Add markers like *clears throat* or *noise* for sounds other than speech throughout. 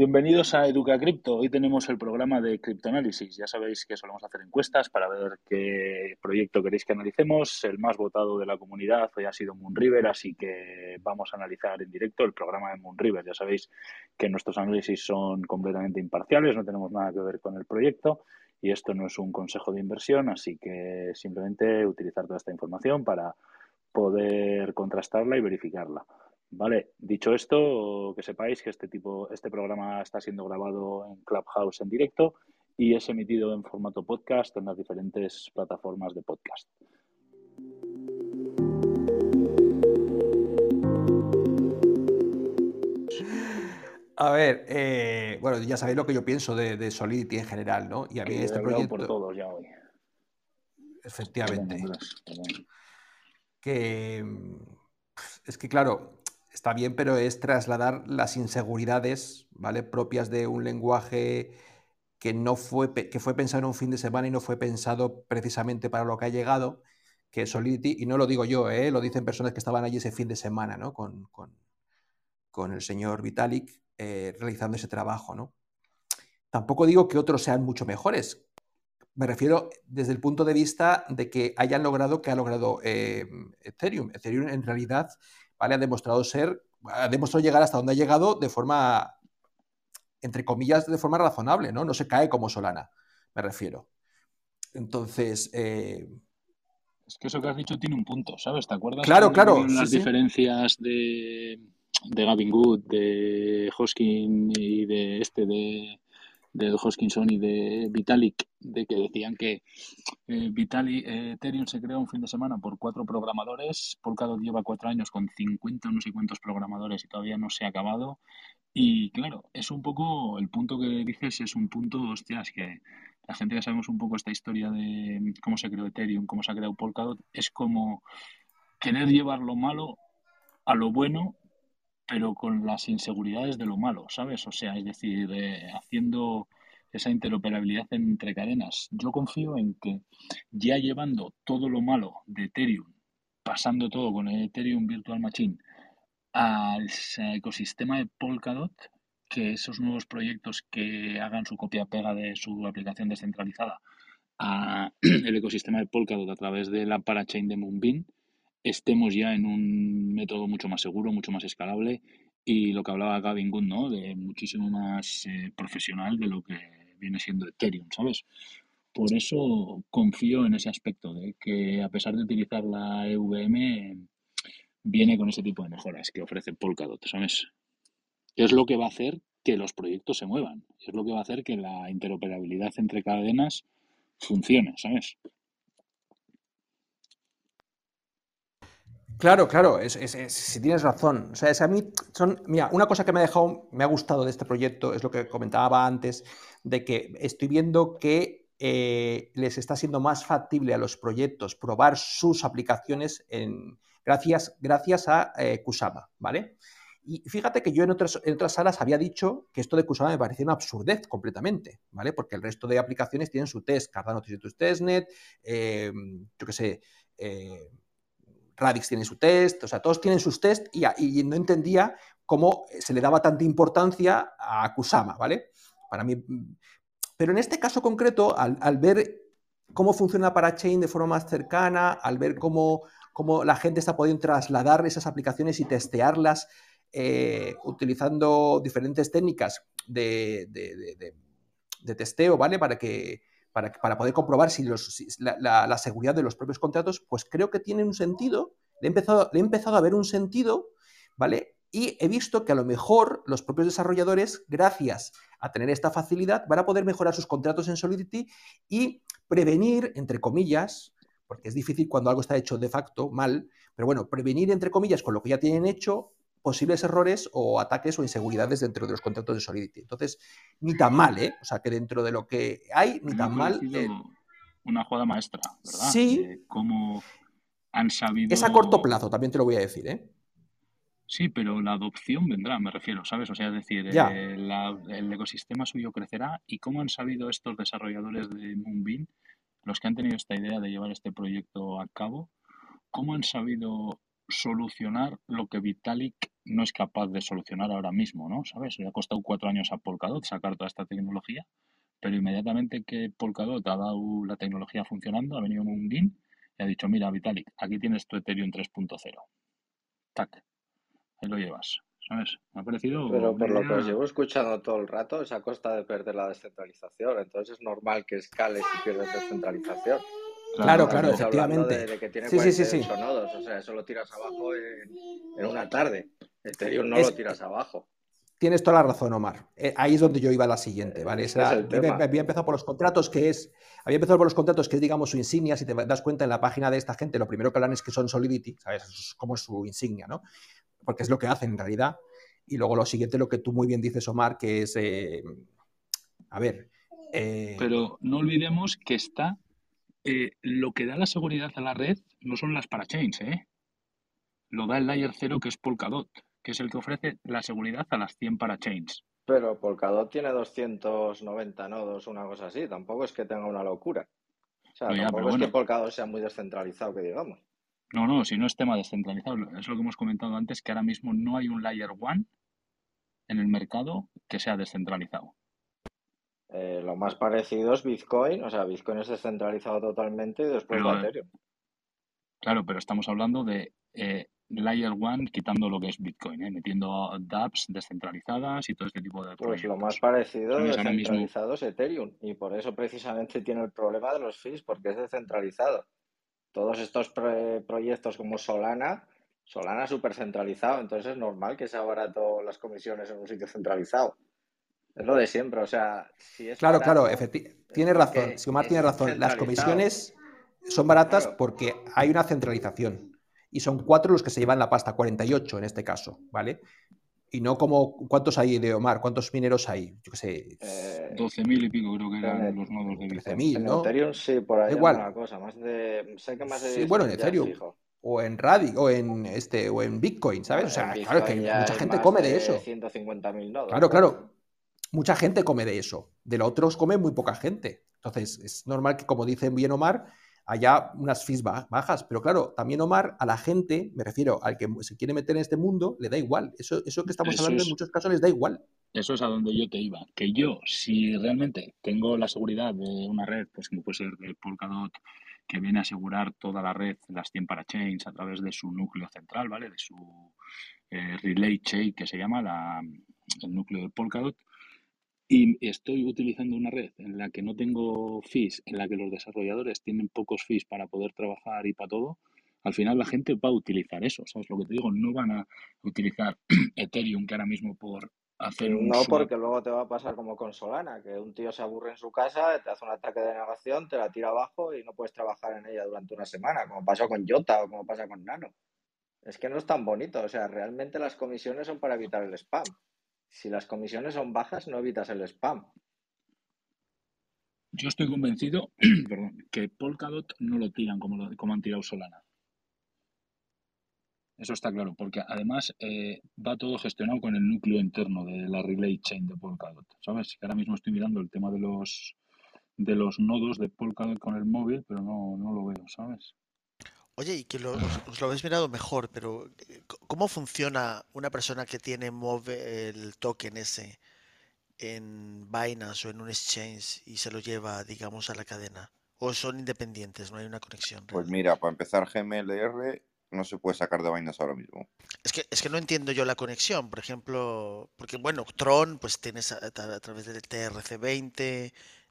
Bienvenidos a Educa Cripto. Hoy tenemos el programa de criptoanálisis. Ya sabéis que solemos hacer encuestas para ver qué proyecto queréis que analicemos. El más votado de la comunidad hoy ha sido Moonriver, así que vamos a analizar en directo el programa de Moonriver. Ya sabéis que nuestros análisis son completamente imparciales, no tenemos nada que ver con el proyecto y esto no es un consejo de inversión, así que simplemente utilizar toda esta información para poder contrastarla y verificarla. Vale, dicho esto, que sepáis que este tipo, este programa está siendo grabado en Clubhouse en directo y es emitido en formato podcast en las diferentes plataformas de podcast. A ver, eh, bueno, ya sabéis lo que yo pienso de, Solidity en general, ¿no? Y a mí este proyecto. por todos ya hoy. Efectivamente. Que es que, claro, está bien, pero es trasladar las inseguridades, ¿vale? Propias de un lenguaje que no fue, que fue pensado en un fin de semana y no fue pensado precisamente para lo que ha llegado, que Solidity, y no lo digo yo, ¿eh? lo dicen personas que estaban allí ese fin de semana, ¿no? Con, con, el señor Vitalik eh, realizando ese trabajo, ¿no? Tampoco digo que otros sean mucho mejores. Me refiero desde el punto de vista de que hayan logrado que ha logrado eh, Ethereum. Ethereum en realidad ¿vale? Ha demostrado ser, ha demostrado llegar hasta donde ha llegado de forma, entre comillas, de forma razonable, ¿no? No se cae como Solana, me refiero. Entonces, eh, Es que eso que has dicho tiene un punto, ¿sabes? ¿Te acuerdas? Claro, claro. Las diferencias de, de Gavin Good, de Hoskin y de este, de, de Hoskinson y de Vitalik, de que decían que eh, Vitalik, eh, Ethereum se creó un fin de semana por cuatro programadores, Polkadot lleva cuatro años con 50 no sé cuántos programadores y todavía no se ha acabado. Y claro, es un poco, el punto que dices es un punto, hostias, que la gente ya sabemos un poco esta historia de cómo se creó Ethereum, cómo se ha creado Polkadot, es como querer llevar lo malo a lo bueno pero con las inseguridades de lo malo, ¿sabes? O sea, es decir, eh, haciendo esa interoperabilidad entre cadenas. Yo confío en que ya llevando todo lo malo de Ethereum, pasando todo con Ethereum Virtual Machine al ecosistema de Polkadot, que esos nuevos proyectos que hagan su copia-pega de su aplicación descentralizada al *clears throat* ecosistema de Polkadot a través de la parachain de Moonbeam, estemos ya en un método mucho más seguro, mucho más escalable y lo que hablaba Gavin Good, ¿no? De muchísimo más eh, profesional de lo que viene siendo Ethereum, ¿sabes? Por eso confío en ese aspecto, de que a pesar de utilizar la EVM, viene con ese tipo de mejoras que ofrece Polkadot, ¿sabes? Es lo que va a hacer que los proyectos se muevan, es lo que va a hacer que la interoperabilidad entre cadenas funcione, ¿sabes? Claro, claro, si tienes razón. O sea, es a mí son. Mira, una cosa que me ha dejado, me ha gustado de este proyecto es lo que comentaba antes, de que estoy viendo que eh, les está siendo más factible a los proyectos probar sus aplicaciones en, gracias, gracias a eh, Kusama, ¿vale? Y fíjate que yo en otras, en otras salas había dicho que esto de Kusama me parecía una absurdez completamente, ¿vale? Porque el resto de aplicaciones tienen su test, Cardano tiene su testnet, eh, yo qué sé, Radix tiene su test, o sea, todos tienen sus test y, no entendía cómo se le daba tanta importancia a Kusama, ¿vale? Para mí. Pero en este caso concreto, al, ver cómo funciona Parachain de forma más cercana, al ver cómo, cómo la gente está pudiendo trasladar esas aplicaciones y testearlas eh, utilizando diferentes técnicas de, testeo, ¿vale? Para que, para, poder comprobar si, la, seguridad de los propios contratos, pues creo que tiene un sentido, le he empezado, le he empezado a ver un sentido, ¿vale? Y he visto que a lo mejor los propios desarrolladores, gracias a tener esta facilidad, van a poder mejorar sus contratos en Solidity y prevenir, entre comillas, porque es difícil cuando algo está hecho de facto mal, pero bueno, prevenir, entre comillas, con lo que ya tienen hecho, posibles errores o ataques o inseguridades dentro de los contratos de Solidity. Entonces, ni tan mal, ¿eh? O sea, que dentro de lo que hay, ni tan mal. Una jugada maestra, ¿verdad? Sí. cómo han sabido. Es a corto plazo, también te lo voy a decir, ¿eh? Sí, pero la adopción vendrá, me refiero, ¿sabes? O sea, es decir, eh, el ecosistema suyo crecerá y cómo han sabido estos desarrolladores de Moonbeam, los que han tenido esta idea de llevar este proyecto a cabo, cómo han sabido solucionar lo que Vitalik no es capaz de solucionar ahora mismo, ¿no? ¿Sabes? Le ha costado cuatro años a Polkadot sacar toda esta tecnología, pero inmediatamente que Polkadot ha dado la tecnología funcionando, ha venido un BIN y ha dicho, mira, Vitalik, aquí tienes tu Ethereum 3.0. Tac, ahí lo llevas. ¿Sabes? Me ha parecido... Pero por lo que os llevo escuchando todo el rato es a costa de perder la descentralización. Entonces es normal que escales y pierdas descentralización. Claro, claro, efectivamente. De, que tiene sí, sí, sí, sí. nodos, o sea, eso lo tiras abajo en, en una tarde. Ethereum no lo tiras abajo. Tienes toda la razón, Omar. Eh, ahí es donde yo iba a la siguiente, ¿vale? había, empezado por los contratos, que es. Había empezado por los contratos, que es, digamos, su insignia. Si te das cuenta en la página de esta gente, lo primero que hablan es que son Solidity, ¿sabes? Es como su insignia, ¿no? Porque es lo que hacen en realidad. Y luego lo siguiente, lo que tú muy bien dices, Omar, que es. Eh, a ver. Eh, Pero no olvidemos que está eh, lo que da la seguridad a la red no son las parachains, ¿eh? Lo da el layer 0 que es Polkadot, que es el que ofrece la seguridad a las 100 parachains. Pero Polkadot tiene 290 nodos, una cosa así. Tampoco es que tenga una locura. O sea, tampoco es que Polkadot sea muy descentralizado, que digamos. No, no, si no es tema descentralizado. Es lo que hemos comentado antes, que ahora mismo no hay un layer 1 en el mercado que sea descentralizado. Eh, lo más parecido es Bitcoin, o sea, Bitcoin es descentralizado totalmente y después de Ethereum. Claro, pero estamos hablando de eh, Layer One quitando lo que es Bitcoin, ¿eh? metiendo dApps descentralizadas y todo este tipo de Pues lo más parecido descentralizado es Ethereum y por eso precisamente tiene el problema de los fees porque es descentralizado. Todos estos proyectos como Solana, Solana es súper centralizado, entonces es normal que sea barato las comisiones en un sitio centralizado. Es lo de siempre, o sea, si es Claro, claro, tiene razón, Omar tiene razón. Las comisiones son baratas porque hay una centralización. Y son cuatro los que se llevan la pasta, 48 en este caso, ¿vale? Y no como, ¿cuántos hay de Omar? ¿Cuántos mineros hay? Yo qué sé. Eh, 12.000 y pico creo que eran los nodos de Bitcoin. ¿no? En Ethereum sí, por ahí Igual. una cosa, más de... Sé que más de sí, bueno, en Ethereum. O en Radi, o en este, o en Bitcoin, ¿sabes? o sea, claro que mucha gente come de, eso. 150.000 nodos. Claro, claro mucha gente come de eso. De lo otros come muy poca gente. Entonces, es normal que, como dicen bien Omar, haya unas fees bajas. Pero claro, también Omar, a la gente, me refiero al que se quiere meter en este mundo, le da igual. Eso, eso que estamos hablando en muchos casos les da igual. Eso es a donde yo te iba. Que yo, si realmente tengo la seguridad de una red, pues como puede ser de Polkadot, que viene a asegurar toda la red, las 100 parachains, a través de su núcleo central, ¿vale? De su eh, relay chain, que se llama la, el núcleo de Polkadot, y estoy utilizando una red en la que no tengo fees, en la que los desarrolladores tienen pocos fees para poder trabajar y para todo, al final la gente va a utilizar eso, ¿sabes lo que te digo? No van a utilizar *clears throat* Ethereum, que ahora mismo por hacer un... No, porque luego te va a pasar como con Solana, que un tío se aburre en su casa, te hace un ataque de negación, te la tira abajo y no puedes trabajar en ella durante una semana, como pasó con Jota o como pasa con Nano. Es que no es tan bonito, o sea, realmente las comisiones son para evitar el spam. Si las comisiones son bajas, no evitas el spam. Yo estoy convencido *clears throat* que Polkadot no lo tiran como, como han tirado Solana. Eso está claro, porque además eh, va todo gestionado con el núcleo interno de la relay chain de Polkadot. ¿Sabes? Ahora mismo estoy mirando el tema de los de los nodos de Polkadot con el móvil, pero no, no lo veo, ¿sabes? Oye, y que lo, os, lo habéis mirado mejor, pero eh, ¿cómo funciona una persona que tiene Move el token ese en Binance o en un exchange y se lo lleva, digamos, a la cadena? ¿O son independientes? ¿No hay una conexión? Pues mira, para empezar, GMLR no se puede sacar de Binance ahora mismo. Es que, es que no entiendo yo la conexión. Por ejemplo, porque bueno, Tron, pues tienes a, a través del TRC20,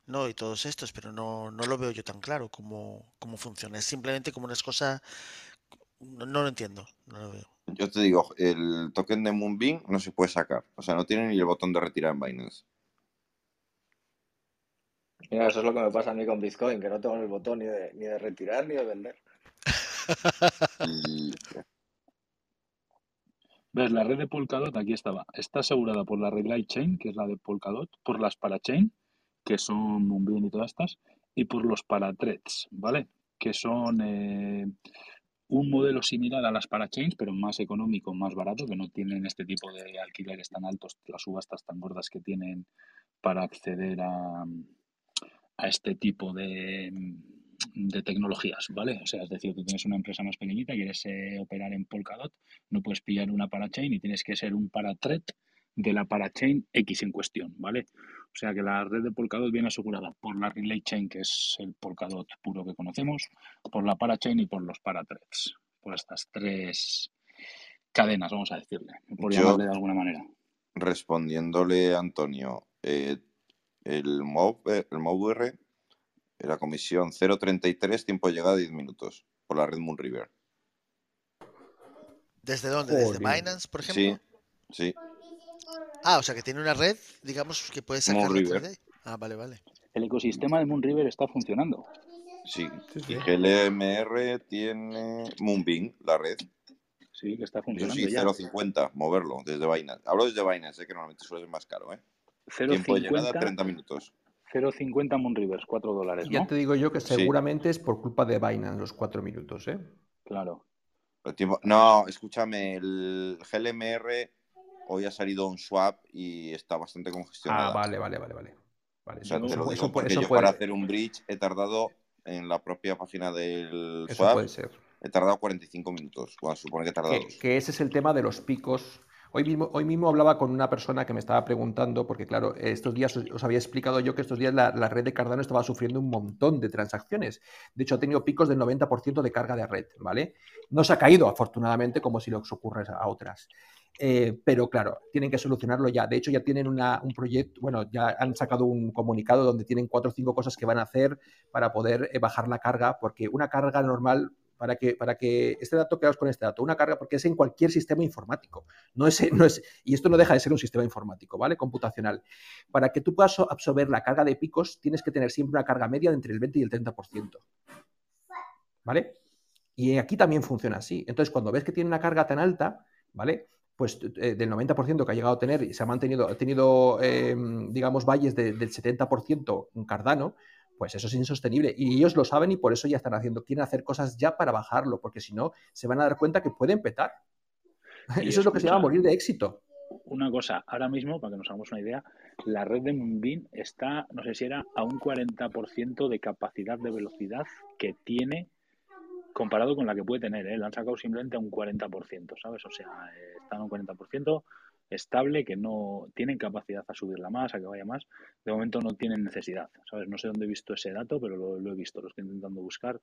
no, y todos estos, pero no, no lo veo yo tan claro cómo, cómo funciona. Es simplemente como una cosa. No, lo entiendo, no lo veo. Yo te digo, el token de Moonbeam no se puede sacar. O sea, no tiene ni el botón de retirar en Binance. Mira, eso es lo que me pasa a mí con Bitcoin, que no tengo el botón ni de, ni de retirar ni de vender. ¿Ves? La red de Polkadot, aquí estaba. Está asegurada por la red Lightchain, que es la de Polkadot, por las Parachain, que son Moonbeam y todas estas, y por los parathreads, ¿vale? Que son eh, un modelo similar a las parachains, pero más económico, más barato, que no tienen este tipo de alquileres tan altos, las subastas tan gordas que tienen para acceder a, a este tipo de, de tecnologías, ¿vale? O sea, es decir, tú tienes una empresa más pequeñita, quieres eh, operar en Polkadot, no puedes pillar una parachain y tienes que ser un parathread de la parachain X en cuestión, ¿vale? O sea que la red de Polkadot viene asegurada por la Relay Chain, que es el Polkadot puro que conocemos, por la parachain y por los parathreads. Por estas tres cadenas, vamos a decirle, por llamarle de alguna manera. Respondiéndole, Antonio, eh, el MOV, eh, el MOVR, la comisión 0.33, tiempo de llegada 10 minutos, por la red Moonriver. ¿Desde dónde? ¿Desde Binance, por ejemplo? Sí, sí. Ah, o sea que tiene una red, digamos, que puede sacar Moonriver. Ah, vale, vale. El ecosistema de Moonriver está funcionando. Sí, y GLMR tiene Moonbeam, la red. Sí, que está Eso funcionando sí, ya. 0.50, moverlo desde Binance. Hablo desde Binance, eh, que normalmente suele ser más caro, ¿eh? Tiempo de llegada 0.50 30 minutos. 0.50 Moonrivers, 4 dólares, Ya ¿no? te digo yo que Sí. seguramente es por culpa de Binance los cuatro minutos, ¿eh? Claro. No, escúchame, el GLMR hoy ha salido un swap y está bastante congestionado. Ah, vale, vale, vale, vale. Vale, O sea, eso- te lo eso- digo eso puede- porque eso yo puede- para hacer un bridge he tardado en la propia página del eso swap, puede ser. he tardado 45 minutos, se supone que tarda que, dos. que ese es el tema de los picos. Hoy mismo, hoy mismo hablaba con una persona que me estaba preguntando, porque claro, estos días os, os había explicado yo que estos días la, la red de Cardano estaba sufriendo un montón de transacciones. De hecho, ha tenido picos del 90% de carga de red, ¿vale? No se ha caído, afortunadamente, como si les ocurre a otras. Eh, pero claro, tienen que solucionarlo ya. De hecho, ya tienen un proyecto, bueno, ya han sacado un comunicado donde tienen cuatro o cinco cosas que van a hacer para poder eh, bajar la carga, porque una carga normal, para que, para que este dato, quedaos con este dato, una carga, porque es en cualquier sistema informático, no es, no es, y esto no deja de ser un sistema informático, ¿vale? Computacional. Para que tú puedas absorber la carga de picos, tienes que tener siempre una carga media de entre el 20 y el 30%. ¿Vale? Y aquí también funciona así. Entonces, cuando ves que tiene una carga tan alta, ¿vale? Pues eh, del 90% que ha llegado a tener y se ha mantenido, ha tenido, eh, digamos, valles de- del 70% en Cardano, pues eso es insostenible. Y ellos lo saben y por eso ya están haciendo, quieren hacer cosas ya para bajarlo, porque si no, se van a dar cuenta que pueden petar. Y *laughs* Eso es lo que se llama morir de éxito. Una cosa, ahora mismo, para que nos hagamos una idea, la red de Moonbeam está, no sé si era, a un 40% de capacidad de velocidad que tiene comparado con la que puede tener. ¿eh? La han sacado simplemente a un 40%, ¿sabes? O sea, eh, está a un 40% estable, que no tienen capacidad a subirla más, a que vaya más. De momento no tienen necesidad, ¿sabes? No sé dónde he visto ese dato, pero lo, lo he visto, lo estoy intentando buscar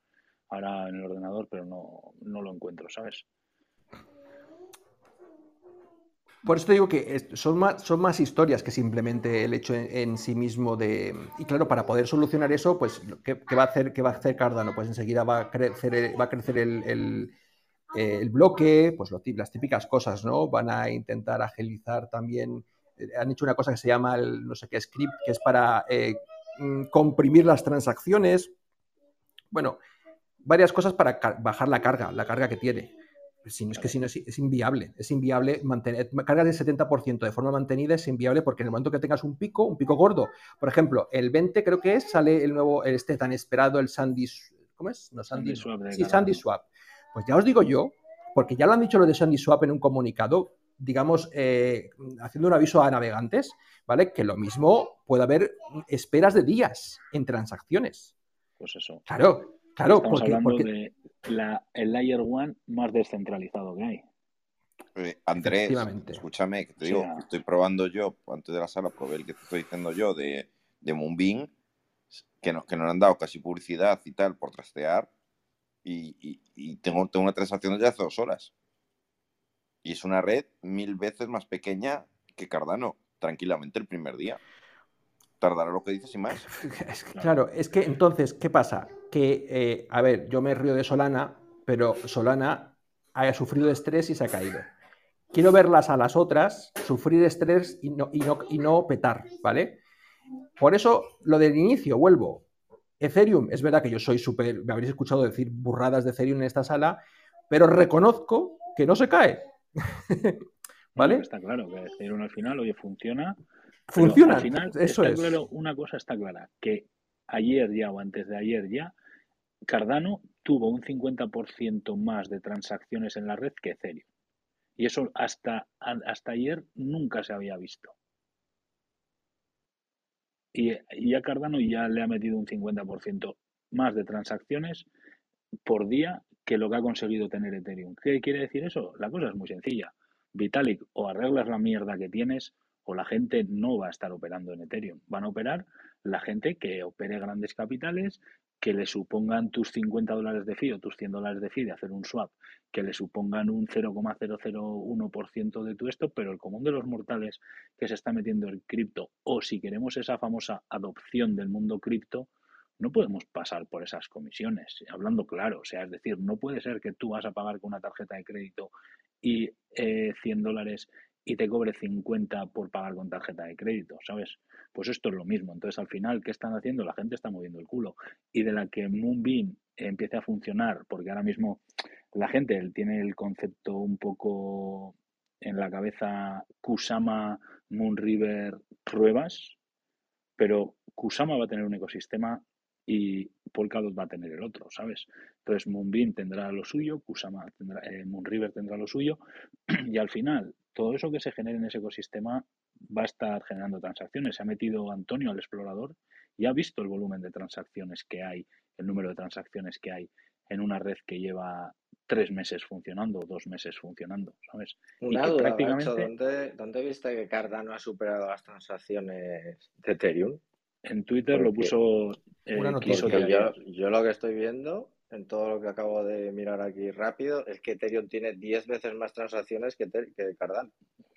ahora en el ordenador, pero no, no lo encuentro, ¿sabes? Por eso te digo que son más, son más historias que simplemente el hecho en, sí mismo de... Y claro, para poder solucionar eso, pues, ¿qué, va a hacer, qué va a hacer Cardano? Pues enseguida va a crecer, va a crecer el, el- eh, bloque, pues las típicas cosas, ¿no? Van a intentar agilizar también... eh, Han hecho una cosa que se llama el no sé qué script, que es para eh, mm, comprimir las transacciones. Bueno, varias cosas para bajar la carga, la carga que tiene. Si no, es que si no es, es inviable, es inviable mantener, carga del 70% de forma mantenida es inviable porque en el momento que tengas un pico, un pico gordo, por ejemplo, el 20 creo que es, sale el nuevo, este tan esperado, el Sandy, ¿cómo es? No, Sandy, Sandy Swap sí. Sandy Swap. Pues ya os digo yo, porque ya lo han dicho lo de Sandy Swap en un comunicado, digamos, eh, haciendo un aviso a navegantes, ¿vale? Que lo mismo puede haber esperas de días en transacciones. Pues eso. Claro, claro, Estamos porque, hablando porque- de la, el Layer One más descentralizado que hay. Eh, Andrés, escúchame, que te digo, estoy probando yo, antes de la sala, probé el que te estoy diciendo yo de, de Moonbeam, que nos, que nos han dado casi publicidad y tal por trastear, y, y- y tengo, tengo una transacción de hace dos horas. Y es una red mil veces más pequeña que Cardano, tranquilamente el primer día. Tardará lo que dices y más. *laughs* Es que, claro, es que entonces, ¿qué pasa? Que, eh, a ver, yo me río de Solana, pero Solana ha sufrido estrés y se ha caído. Quiero verlas a las otras sufrir estrés y no, y no, y no petar, ¿vale? Por eso, lo del inicio, vuelvo. Ethereum, es verdad que yo soy súper, me habréis escuchado decir burradas de Ethereum en esta sala, pero reconozco que no se cae. *laughs* ¿Vale? Está claro que Ethereum al final, oye, funciona. Funciona, Al final, eso está es. claro, una cosa está clara, que ayer ya o antes de ayer ya, Cardano tuvo un 50% más de transacciones en la red que Ethereum. Y eso hasta, hasta ayer nunca se había visto. Y, y a Cardano ya le ha metido un 50% más de transacciones por día que lo que ha conseguido tener Ethereum. ¿Qué quiere decir eso? La cosa es muy sencilla. Vitalik, o arreglas la mierda que tienes o la gente no va a estar operando en Ethereum. Van a operar la gente que opere grandes capitales, que le supongan tus 50 dólares de fee o tus 100 dólares de fee de hacer un swap, que le supongan un 0,001% de tu esto, pero el común de los mortales que se está metiendo en cripto, o si queremos esa famosa adopción del mundo cripto, no podemos pasar por esas comisiones, hablando claro, o sea, es decir, no puede ser que tú vas a pagar con una tarjeta de crédito y eh, 100 dólares y te cobre 50 por pagar con tarjeta de crédito, ¿sabes? Pues esto es lo mismo. Entonces, al final, ¿qué están haciendo? La gente está moviendo el culo. Y de la que Moonbeam empiece a funcionar, porque ahora mismo la gente tiene el concepto un poco en la cabeza Kusama, Moonriver, pruebas, pero Kusama va a tener un ecosistema y Polkadot va a tener el otro, ¿sabes? Entonces Moonbeam tendrá lo suyo, Kusama tendrá, eh, Moonriver tendrá lo suyo *clears throat* y al final todo eso que se genere en ese ecosistema va a estar generando transacciones. Se ha metido Antonio al explorador y ha visto el volumen de transacciones que hay, el número de transacciones que hay en una red que lleva tres meses funcionando o dos meses funcionando, ¿sabes? Una duda, prácticamente... ¿dónde, viste que Cardano ha superado las transacciones de Ethereum? En Twitter lo puso eh, una noticia. Yo, yo, lo que estoy viendo en todo lo que acabo de mirar aquí rápido es que Ethereum tiene 10 veces más transacciones que, que Cardano.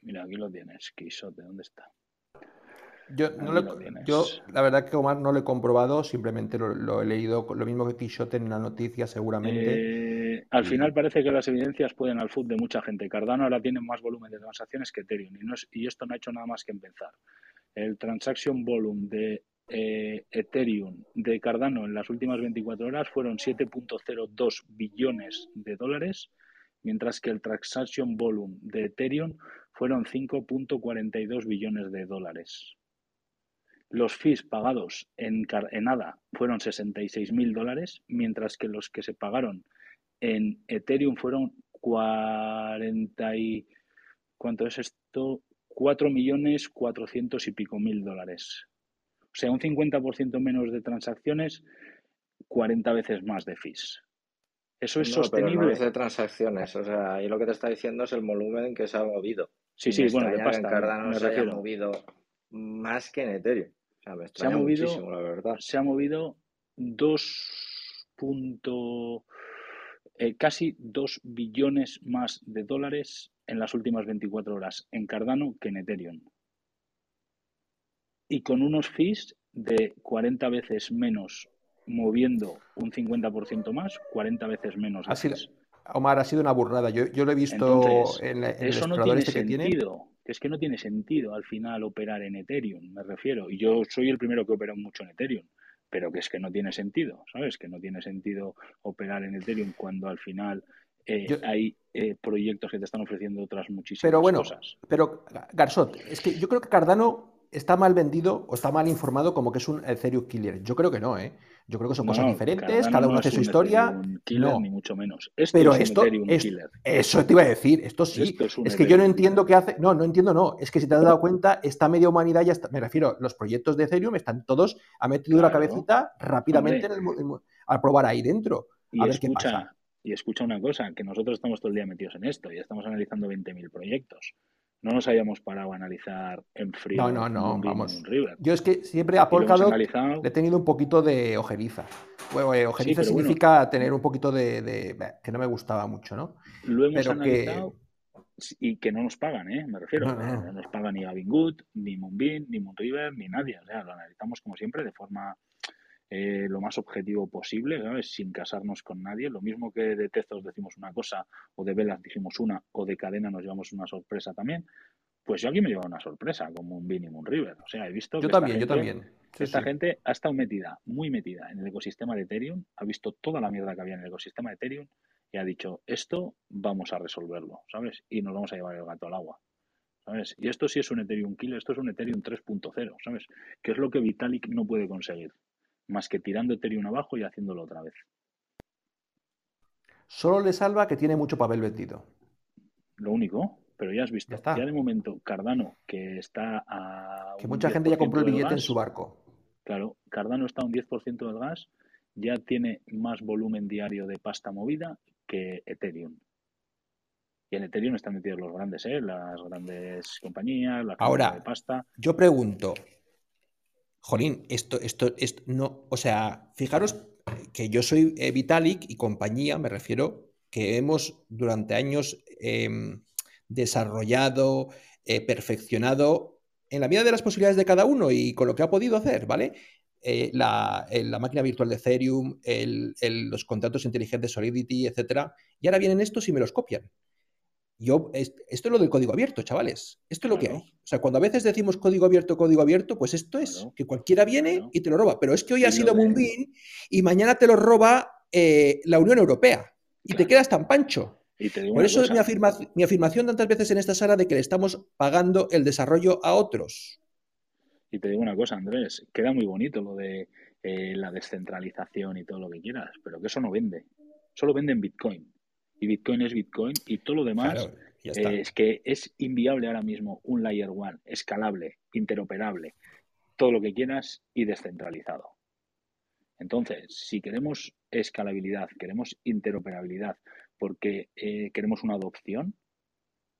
Mira, aquí lo tienes, Quisote, ¿dónde está? Yo, yo, la verdad que Omar no lo he comprobado, simplemente lo, he leído, lo mismo que Quixote en la noticia seguramente. Eh, al final parece que las evidencias pueden al foot de mucha gente. Cardano ahora tiene más volumen de transacciones que Ethereum y, no y esto no ha hecho nada más que empezar. El transaction volume de eh, Ethereum de Cardano en las últimas 24 horas fueron 7.02 billones de dólares, mientras que el transaction volume de Ethereum fueron 5.42 billones de dólares. Los fees pagados en, en ADA fueron 66 mil dólares, mientras que los que se pagaron en Ethereum fueron 40 y... ¿Cuánto es esto? 4 millones 400 y pico mil dólares. O sea, un 50% menos de transacciones, 40 veces más de fees. ¿Eso es sostenible? Pero no de transacciones, o sea, ahí lo que te está diciendo es el volumen que se ha movido. Sí, sí, bueno, de pasta. En Cardano se haya movido más que en Ethereum. O sea, me se ha movido, muchísimo, la verdad. Se ha movido 2. Eh, casi 2 billones más de dólares en las últimas 24 horas en Cardano que en Ethereum y con unos fees de 40 veces menos moviendo un 50% más, 40 veces menos. Omar, ha sido una burrada. Yo, yo lo he visto en, el eso no tiene este sentido. Que es que no tiene sentido al final operar en Ethereum, me refiero. Y yo soy el primero que opera mucho en Ethereum, pero que es que no tiene sentido, ¿sabes? Que no tiene sentido operar en Ethereum cuando al final eh, hay eh, proyectos que te están ofreciendo otras muchísimas pero bueno, cosas. Pero, Garzot, es que yo creo que Cardano está mal vendido o está mal informado como que es un Ethereum killer. Yo creo que no, ¿eh? Yo creo que son cosas diferentes, cada uno hace su historia. no. ni mucho menos. Pero esto es, eso te iba a decir, esto sí. es, que yo no entiendo qué hace. No, no entiendo, no. Es que si te has dado cuenta, esta media humanidad ya está. Me refiero, los proyectos de Ethereum están todos, ha metido la cabecita rápidamente en al probar ahí dentro. A ver qué pasa. Y escucha una cosa, que nosotros estamos todo el día metidos en esto, y estamos analizando 20.000 proyectos no nos habíamos parado a analizar en frío. No, no, no, vamos. Yo es que siempre a Polkadot le he tenido un poquito de ojeriza. Bueno, eh, ojeriza significa tener un poquito de, que no me gustaba mucho, ¿no? Lo hemos analizado y que no nos pagan, ¿eh? Me refiero. No, nos pagan ni Avingut, ni Moonbeam, ni Moonriver, ni nadie. O sea, lo analizamos como siempre de forma eh, lo más objetivo posible, ¿sabes? sin casarnos con nadie. Lo mismo que de textos decimos una cosa, o de velas dijimos una, o de cadena nos llevamos una sorpresa también. Pues yo aquí me llevo una sorpresa, como un Bean y un River. O sea, he visto. Yo también, yo también. esta gente ha estado metida, muy metida en el ecosistema de Ethereum, ha visto toda la mierda que había en el ecosistema de Ethereum y ha dicho, esto vamos a resolverlo, ¿sabes? Y nos vamos a llevar el gato al agua. ¿Sabes? Y esto sí es un Ethereum killer, esto es un Ethereum 3.0, ¿sabes? Que es lo que Vitalik no puede conseguir más que tirando Ethereum abajo y haciéndolo otra vez. Solo le salva que tiene mucho papel vendido. Lo único, pero ya has visto, ya, de momento Cardano, que está a... Que mucha gente ya compró el billete en su barco. Claro, Cardano está a un 10% del gas, ya tiene más volumen diario de pasta movida que Ethereum. Y en Ethereum están metidos los grandes, ¿eh? las grandes compañías, la Ahora, de pasta. Yo pregunto, Jolín, esto, esto, esto no, o sea, fijaros que yo soy eh, Vitalik y compañía, me refiero, que hemos durante años em, desarrollado, eh, perfeccionado en la medida de las posibilidades de cada uno y con lo que ha podido hacer, ¿vale? Eh, la, máquina virtual de Ethereum, los contratos inteligentes Solidity, etcétera. Y ahora vienen estos y me los copian. Yo, esto es lo del código abierto, chavales. Esto es lo que hay. O sea, cuando a veces decimos código abierto, código abierto, pues esto es que cualquiera viene y te lo roba. Pero es que hoy ha sido Moonbeam y mañana te lo roba eh, la Unión Europea y te quedas tan pancho. Por eso es mi, mi afirmación tantas veces en esta sala de que le estamos pagando el desarrollo a otros. Y te digo una cosa, Andrés, queda muy bonito lo de eh, la descentralización y todo lo que quieras, pero que eso no vende. Solo vende en Bitcoin y Bitcoin es Bitcoin y todo lo demás es que es inviable ahora mismo un Layer One escalable, interoperable, todo lo que quieras y descentralizado. Entonces, si queremos escalabilidad, queremos interoperabilidad, porque eh, queremos una adopción,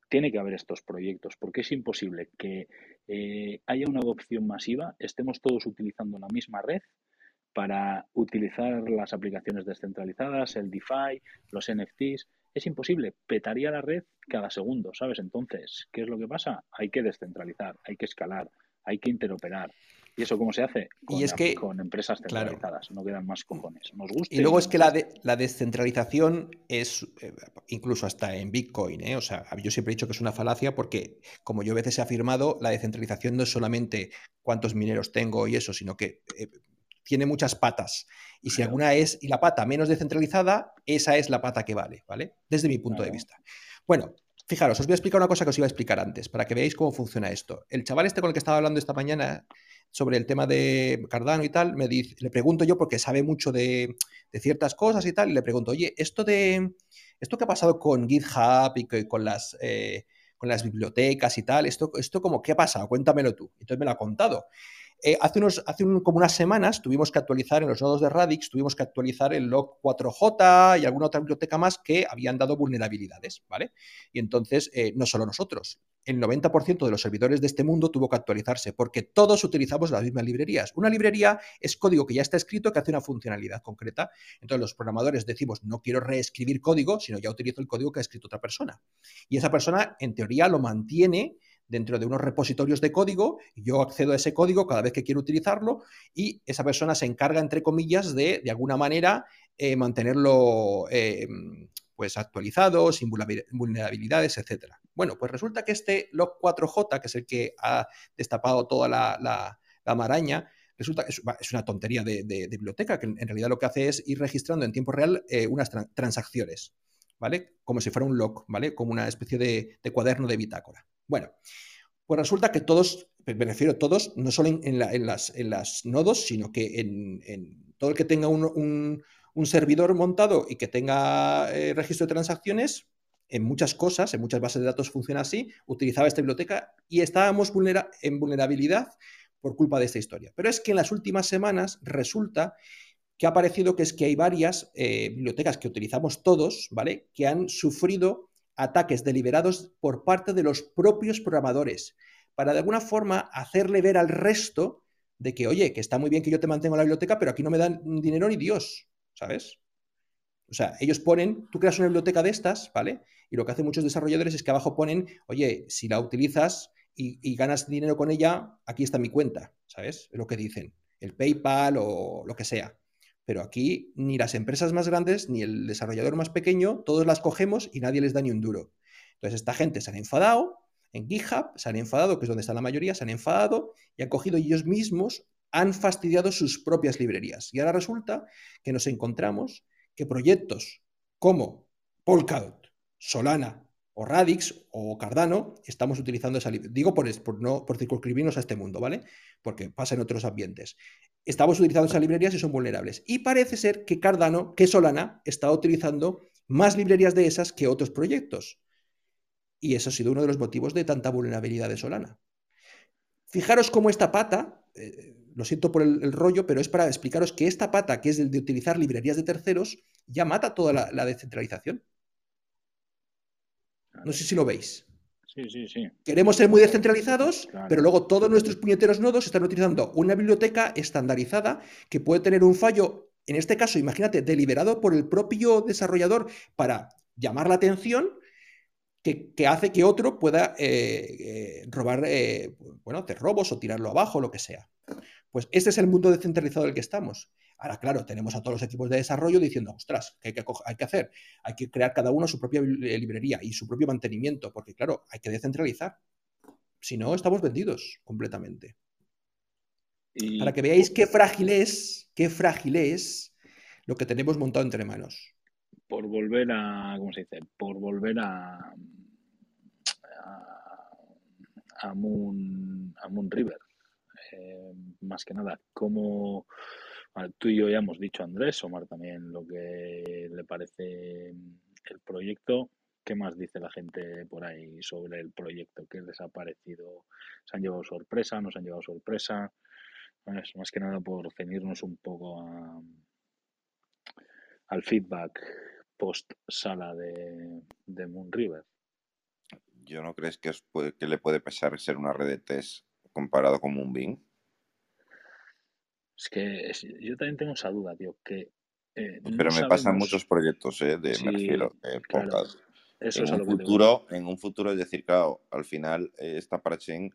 tiene que haber estos proyectos, porque es imposible que eh, haya una adopción masiva, estemos todos utilizando la misma red para utilizar las aplicaciones descentralizadas, el DeFi, los NFTs. Es imposible, petaría la red cada segundo, ¿sabes? Entonces, ¿qué es lo que pasa? Hay que descentralizar, hay que escalar, hay que interoperar. ¿Y eso cómo se hace? Con, y es que, con empresas centralizadas, no quedan más cojones. Nos gusta. Y luego es que la, la descentralización es, eh, incluso hasta en Bitcoin, ¿eh? o sea, yo siempre he dicho que es una falacia porque, como yo a veces he afirmado, la descentralización no es solamente cuántos mineros tengo y eso, sino que eh, tiene muchas patas. Y si alguna es, y la pata menos descentralizada, esa es la pata que vale, ¿vale? Desde mi punto de vista. Bueno, fijaros, os voy a explicar una cosa que os iba a explicar antes, para que veáis cómo funciona esto. El chaval este con el que estaba hablando esta mañana sobre el tema de Cardano y tal, me dice, le pregunto yo, porque sabe mucho de, ciertas cosas y tal, y le pregunto, oye, esto de esto que ha pasado con GitHub y con las eh, con las bibliotecas y tal, esto, esto como, ¿qué ha pasado? Cuéntamelo tú. Entonces me lo ha contado. Eh, hace unos, hace como unas semanas tuvimos que actualizar en los nodos de Radix, tuvimos que actualizar el log 4j y alguna otra biblioteca más que habían dado vulnerabilidades, ¿vale? Y entonces, eh, no solo nosotros, el 90% de los servidores de este mundo tuvo que actualizarse porque todos utilizamos las mismas librerías. Una librería es código que ya está escrito que hace una funcionalidad concreta. Entonces los programadores decimos, no quiero reescribir código, sino ya utilizo el código que ha escrito otra persona. Y esa persona, en teoría, lo mantiene dentro de unos repositorios de código, yo accedo a ese código cada vez que quiero utilizarlo y esa persona se encarga, entre comillas, de, de alguna manera, eh, mantenerlo eh, pues actualizado, sin vulnerabilidades, etc. Bueno, pues resulta que este log4j, que es el que ha destapado toda la, maraña, resulta que es, una tontería de, biblioteca, que en realidad lo que hace es ir registrando en tiempo real eh, unas transacciones, ¿vale? Como si fuera un log, ¿vale? Como una especie de cuaderno de bitácora. Bueno, pues resulta que todos, me refiero a todos, no solo en, las, nodos, sino que en, todo el que tenga un, servidor montado y que tenga eh, registro de transacciones, en muchas cosas, en muchas bases de datos funciona así, utilizaba esta biblioteca y estábamos en vulnerabilidad por culpa de esta historia. Pero es que en las últimas semanas resulta que ha aparecido que es que hay varias eh, bibliotecas que utilizamos todos, ¿vale? Que han sufrido ataques deliberados por parte de los propios programadores, para de alguna forma hacerle ver al resto de que, oye, que está muy bien que yo te mantengo la biblioteca, pero aquí no me dan dinero ni Dios, ¿sabes? O sea, ellos ponen, tú creas una biblioteca de estas, ¿vale? Y lo que hacen muchos desarrolladores es que abajo ponen, oye, si la utilizas y, y ganas dinero con ella, aquí está mi cuenta, ¿sabes? Es lo que dicen, el PayPal o lo que sea. Pero aquí ni las empresas más grandes ni el desarrollador más pequeño, todos las cogemos y nadie les da ni un duro. Entonces esta gente se han enfadado en GitHub, se han enfadado, que es donde está la mayoría, se han enfadado y han cogido ellos mismos, han fastidiado sus propias librerías. Y ahora resulta que nos encontramos que proyectos como Polkadot, Solana o Radix o Cardano estamos utilizando esa librería. Digo por, por, no, por circunscribirnos a este mundo, ¿vale? Porque pasa en otros ambientes estamos utilizando esas librerías y son vulnerables. Y parece ser que Cardano, que Solana, está utilizando más librerías de esas que otros proyectos. Y eso ha sido uno de los motivos de tanta vulnerabilidad de Solana. Fijaros cómo esta pata, eh, lo siento por el, rollo, pero es para explicaros que esta pata, que es el de utilizar librerías de terceros, ya mata toda la, descentralización. No sé si lo veis. Sí, sí, sí. Queremos ser muy descentralizados, pero luego todos nuestros puñeteros nodos están utilizando una biblioteca estandarizada que puede tener un fallo, en este caso, imagínate, deliberado por el propio desarrollador para llamar la atención que, hace que otro pueda eh, eh, robar, eh, bueno, hacer robos o tirarlo abajo, lo que sea. Pues este es el mundo descentralizado del que estamos. Ahora, claro, tenemos a todos los equipos de desarrollo diciendo, ostras, ¿qué hay que, hay que hacer? Hay que crear cada uno su propia librería y su propio mantenimiento, porque claro, hay que descentralizar. Si no, estamos vendidos completamente. Para que veáis qué frágil es, qué frágil es lo que tenemos montado entre manos por volver a, ¿cómo se dice? Por volver a, a, Moon, a Moon River. Eh, más que nada, como tú y yo ya hemos dicho, Andrés, Omar también, lo que le parece el proyecto. ¿Qué más dice la gente por ahí sobre el proyecto? ¿Qué les ha? ¿Se han llevado sorpresa? ¿No se han llevado sorpresa? Es más que nada por ceñirnos un poco a, al feedback post sala de, de Moon River. ¿Yo no crees que, que le puede pesar ser una red de test comparado con Moonbeam? Es que yo también tengo esa duda, tío, que... Eh, Pero me pasan muchos proyectos, ¿eh? De, me refiero, Eso en, un futuro, en un futuro, es decir, claro, al final eh, esta parachain,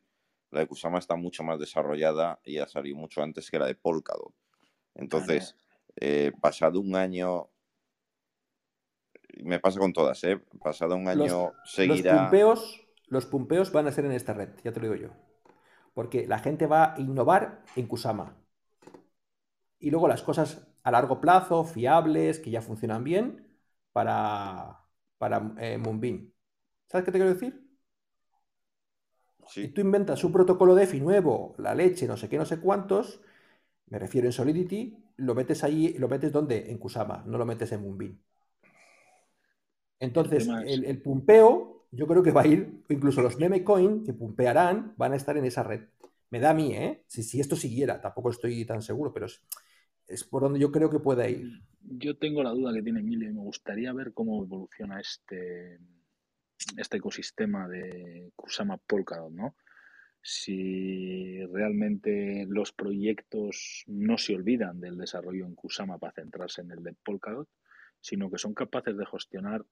la de Kusama está mucho más desarrollada y ha salido mucho antes que la de Polkadot. Entonces, eh, pasado un año me pasa con todas, ¿eh? Pasado un año seguirá. Los pumpeos, los pumpeos van a ser en esta red, ya te lo digo yo. Porque la gente va a innovar en Kusama. Y luego las cosas a largo plazo, fiables, que ya funcionan bien, para, para eh, Moonbeam. ¿Sabes qué te quiero decir? Si tú inventas un protocolo DeFi nuevo, la leche, no sé qué, no sé cuántos, me refiero en Solidity, lo metes ahí, lo metes donde? En Kusama, no lo metes en Moonbeam. Entonces, el, pumpeo, yo creo que va a ir, incluso los meme coin que pumpearán van a estar en esa red. Me da a mí, ¿eh? Si, esto siguiera, tampoco estoy tan seguro, pero es, por donde yo creo que puede ir. Yo tengo la duda que tiene Emilio y me gustaría ver cómo evoluciona este, este ecosistema de Kusama Polkadot, ¿no? Si realmente los proyectos no se olvidan del desarrollo en Kusama para centrarse en el de Polkadot, sino que son capaces de gestionar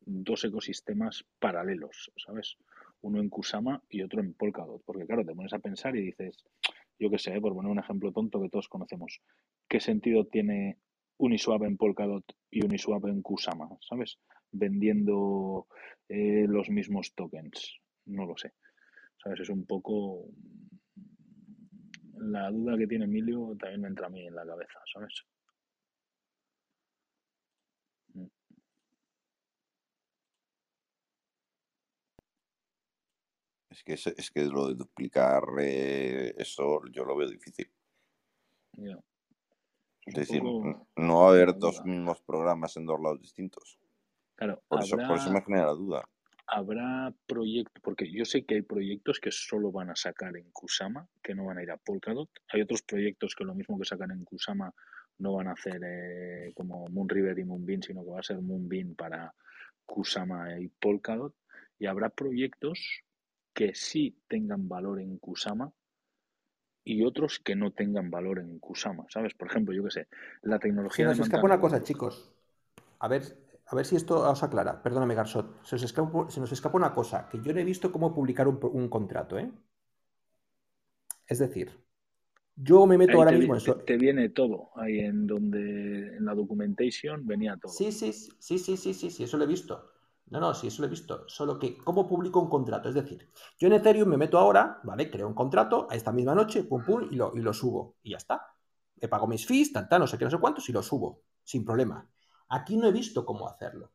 dos ecosistemas paralelos, ¿sabes? Uno en Kusama y otro en Polkadot. Porque claro, te pones a pensar y dices, yo qué sé, por poner un ejemplo tonto que todos conocemos, ¿qué sentido tiene Uniswap en Polkadot y Uniswap en Kusama, ¿sabes? Vendiendo eh, los mismos tokens. No lo sé. ¿Sabes? Es un poco la duda que tiene Emilio también me entra a mí en la cabeza, ¿sabes? Es que, es, que lo de duplicar eh, eso yo lo veo difícil. Es decir, no va a haber dos mismos programas en dos lados distintos. Claro, por, eso, por eso me genera duda. Habrá proyectos, porque yo sé que hay proyectos que solo van a sacar en Kusama, que no van a ir a Polkadot. Hay otros proyectos que lo mismo que sacan en Kusama no van a hacer eh, como Moonriver y Moonbeam, sino que va a ser Moonbeam para Kusama y Polkadot. Y habrá proyectos que sí tengan valor en Kusama y otros que no tengan valor en Kusama, ¿sabes? Por ejemplo, yo qué sé, la tecnología... Se nos escapa una cosa, chicos. A ver, a ver si esto os aclara. Perdóname, Garsot. Se, nos escapa una cosa, que yo no he visto cómo publicar un, contrato, ¿eh? Es decir, yo me meto ahora mismo en... Te, te viene todo ahí en donde en la documentation venía todo. Sí, sí, sí, sí, sí, sí, sí, eso lo he visto. No, no, sí, eso lo he visto. Solo que, ¿cómo publico un contrato? Es decir, yo en Ethereum me meto ahora, ¿vale? Creo un contrato a esta misma noche, pum, pum, y lo, y lo subo. Y ya está. Me pago mis fees, tanta, no sé qué, no sé cuántos, y lo subo. Sin problema. Aquí no he visto cómo hacerlo.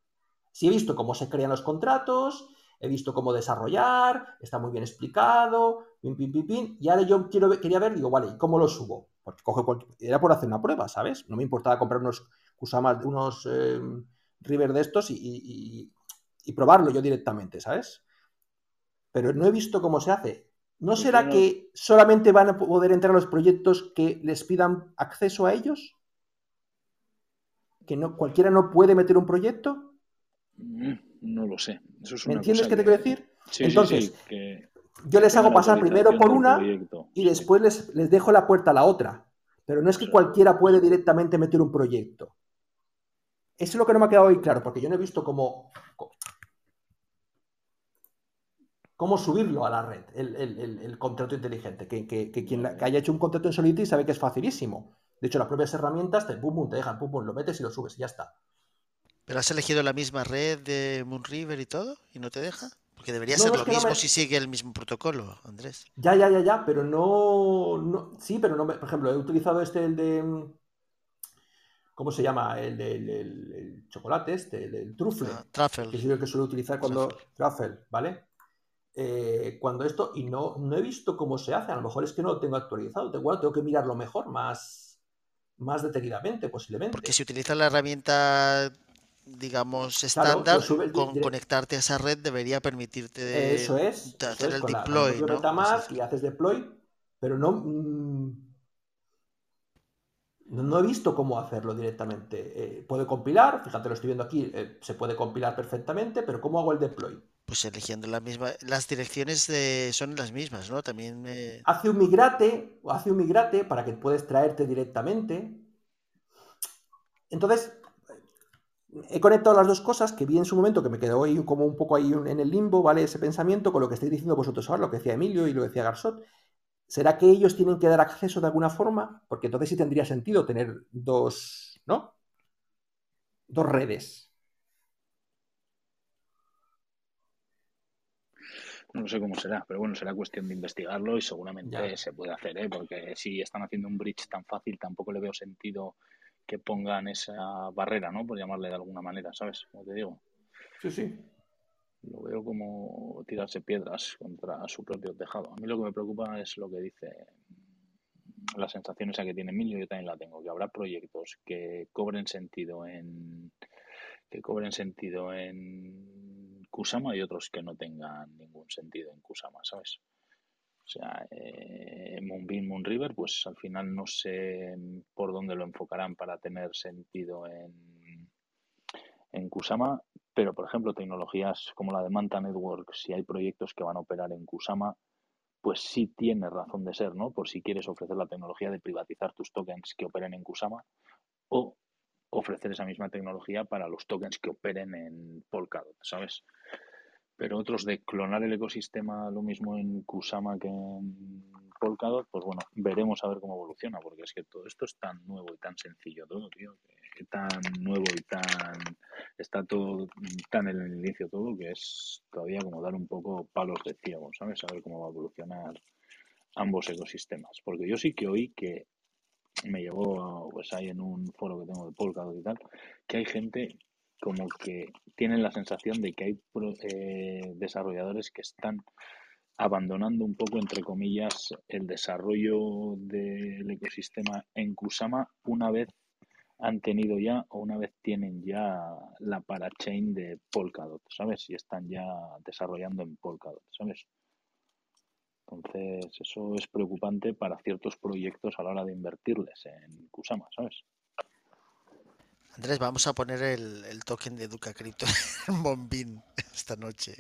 Sí he visto cómo se crean los contratos, he visto cómo desarrollar, está muy bien explicado, pim, pim, pim, pim. Y ahora yo quiero, quería ver, digo, vale, ¿y cómo lo subo? Porque coge era por hacer una prueba, ¿sabes? No me importaba comprar unos Kusamas, unos eh, River de estos y probarlo yo directamente, ¿sabes? Pero no he visto cómo se hace. ¿No será que solamente van a poder entrar los proyectos que les pidan acceso a ellos? ¿Que no, cualquiera no puede meter un proyecto? Mm, no lo sé. ¿Me entiendes qué te quiero decir? Entonces, yo les hago pasar primero por una y después les, les dejo la puerta a la otra. Pero no es que cualquiera puede directamente meter un proyecto. Eso es lo que no me ha quedado hoy claro, porque yo no he visto cómo, cómo subirlo a la red, el, contrato inteligente. Que, quien haya hecho un contrato en Solidity sabe que es facilísimo. De hecho, las propias herramientas te, te dejan, pum, lo metes y lo subes y ya está. ¿Pero has elegido la misma red de Moonriver y todo? ¿Y no te deja? Porque debería ser lo mismo si sigue el mismo protocolo, Andrés. Ya, ya, ya, ya, pero no. sí, pero no. Por ejemplo, he utilizado este, el de. ¿Cómo se llama? El del chocolate, este, el del truffle. Ah, truffle. Que es el que suelo utilizar cuando. Truffle, ¿vale? Eh, cuando esto, y no, no he visto cómo se hace, a lo mejor es que no lo tengo actualizado, tengo, tengo que mirarlo mejor, más, más detenidamente posiblemente. Porque si utilizas la herramienta, digamos, estándar, con conectarte a esa red debería permitirte eso es, hacer el deploy. ¿no? y haces deploy, pero no, mm, no, he visto cómo hacerlo directamente. Eh, puede compilar, fíjate, lo estoy viendo aquí, eh, se puede compilar perfectamente, pero ¿cómo hago el deploy? Pues eligiendo la misma, las direcciones de, son las mismas, ¿no? También hace un migrate, hace un migrate para que puedas traerte directamente. Entonces, he conectado las dos cosas que vi en su momento, que me quedó ahí como un poco ahí en el limbo, ¿vale? Ese pensamiento con lo que estáis diciendo vosotros ahora, lo que decía Emilio y lo que decía Garzot. ¿Será que ellos tienen que dar acceso de alguna forma? Porque entonces sí tendría sentido tener dos, ¿no? Dos redes. No sé cómo será, pero bueno, será cuestión de investigarlo y seguramente se puede hacer, ¿eh? porque si están haciendo un bridge tan fácil, tampoco le veo sentido que pongan esa barrera, ¿no? Por llamarle de alguna manera, ¿sabes? Como te digo. Sí, sí. Lo veo como tirarse piedras contra su propio tejado. A mí lo que me preocupa es lo que dice la sensación esa que tiene Emilio, yo también la tengo, que habrá proyectos que cobren sentido en que cobren sentido en Kusama y otros que no tengan ningún sentido en Kusama, ¿sabes? O sea, eh, Moonbeam, Moonriver, pues al final no sé por dónde lo enfocarán para tener sentido en, en Kusama, pero por ejemplo tecnologías como la de Manta Network, si hay proyectos que van a operar en Kusama, pues sí tiene razón de ser, ¿no? Por si quieres ofrecer la tecnología de privatizar tus tokens que operen en Kusama o ofrecer esa misma tecnología para los tokens que operen en Polkadot, ¿sabes? Pero otros de clonar el ecosistema lo mismo en Kusama que en Polkadot, pues bueno, veremos a ver cómo evoluciona, porque es que todo esto es tan nuevo y tan sencillo todo, tío, que tan nuevo y tan está todo tan en el inicio todo que es todavía como dar un poco palos de ciego, ¿sabes? A ver cómo va a evolucionar ambos ecosistemas, porque yo sí que oí que me llegó pues ahí en un foro que tengo de Polkadot y tal, que hay gente como que tienen la sensación de que hay eh, desarrolladores que están abandonando un poco, entre comillas, el desarrollo del ecosistema en Kusama una vez han tenido ya o una vez tienen ya la parachain de Polkadot, ¿sabes? Y están ya desarrollando en Polkadot, ¿sabes? Entonces, eso es preocupante para ciertos proyectos a la hora de invertirles en Kusama, ¿sabes? Andrés, vamos a poner el, token de Educa Crypto *laughs* en Bombín esta noche.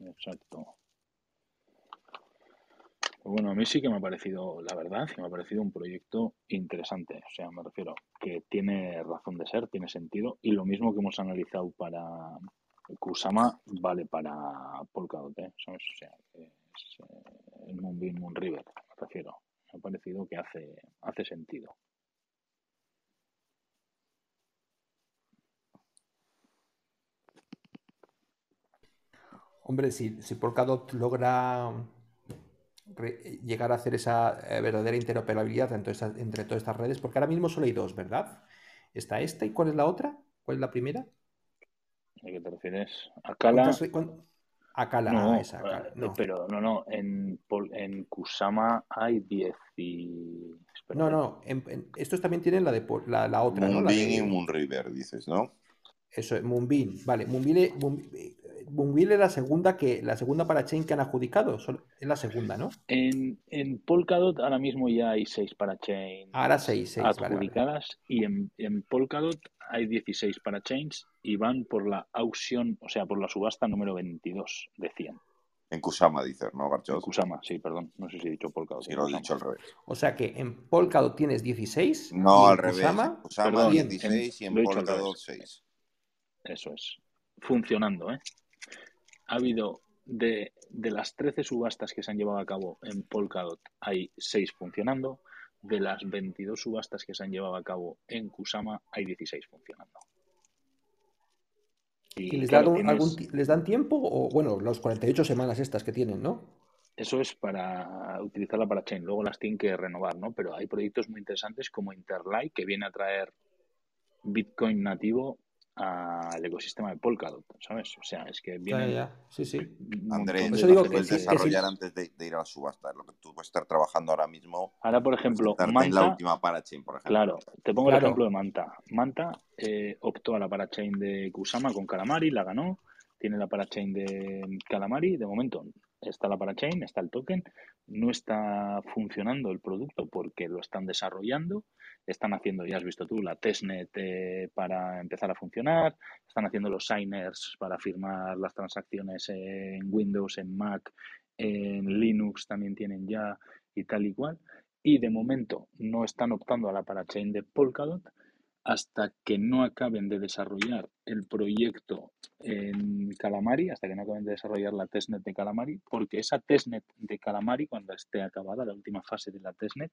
Exacto. Pues bueno, a mí sí que me ha parecido, la verdad, me ha parecido un proyecto interesante. O sea, me refiero que tiene razón de ser, tiene sentido. Y lo mismo que hemos analizado para Kusama, vale para Polkadot, ¿eh? O sea, que es, eh, el Moonbeam Moonriver, me refiero. Me ha parecido que hace, hace sentido. Hombre, si, si Polkadot logra llegar a hacer esa eh, verdadera interoperabilidad entre, entre, todas estas redes, porque ahora mismo solo hay dos, ¿verdad? Está esta y ¿cuál es la otra? ¿Cuál es la primera? ¿A qué te refieres? Akala. Akala, no, esa, eh, no. Pero no, no, en, en Kusama hay 10 y... no, no, estos también tienen la de la, la otra, Moonbeam ¿no? y Moonriver, dices, ¿no? Eso, Moonbeam, vale, Moonbeam, Moonwheel es la segunda que la segunda parachain que han adjudicado. Es la segunda, ¿no? En, en Polkadot ahora mismo ya hay seis parachains ahora seis, seis adjudicadas y en, en, Polkadot hay 16 parachains y van por la auction, o sea, por la subasta número 22 de 100. En Kusama dices, ¿no, Garchot? En Kusama, sí, perdón. No sé si he dicho Polkadot. Sí, lo he dicho al revés. O sea que en Polkadot tienes 16. No, al revés. Kusama, Kusama 16 y en Polkadot 6. Eso es. Funcionando, ¿eh? Ha habido de, de, las 13 subastas que se han llevado a cabo en Polkadot, hay 6 funcionando. De las 22 subastas que se han llevado a cabo en Kusama, hay 16 funcionando. Y, les, algún, les dan tiempo o, bueno, las 48 semanas estas que tienen, ¿no? Eso es para utilizarla para Chain. Luego las tienen que renovar, ¿no? Pero hay proyectos muy interesantes como Interlay que viene a traer Bitcoin nativo al ecosistema de Polkadot, ¿sabes? O sea, es que viene... Ya, Sí, sí. Andrés, eso digo que, desarrollar antes de, ir a la subasta, lo que tú puedes estar trabajando ahora mismo. Ahora, por ejemplo, Manta... En la última parachain, por ejemplo. Claro, te pongo el ejemplo de Manta. Manta eh, optó a la parachain de Kusama con Calamari, la ganó, tiene la parachain de Calamari, de momento está la parachain, está el token, no está funcionando el producto porque lo están desarrollando, están haciendo, ya has visto tú, la testnet eh, para empezar a funcionar, están haciendo los signers para firmar las transacciones en Windows, en Mac, en Linux también tienen ya y tal y cual. Y de momento no están optando a la parachain de Polkadot hasta que no acaben de desarrollar el proyecto en Calamari, hasta que no acaben de desarrollar la testnet de Calamari, porque esa testnet de Calamari, cuando esté acabada la última fase de la testnet,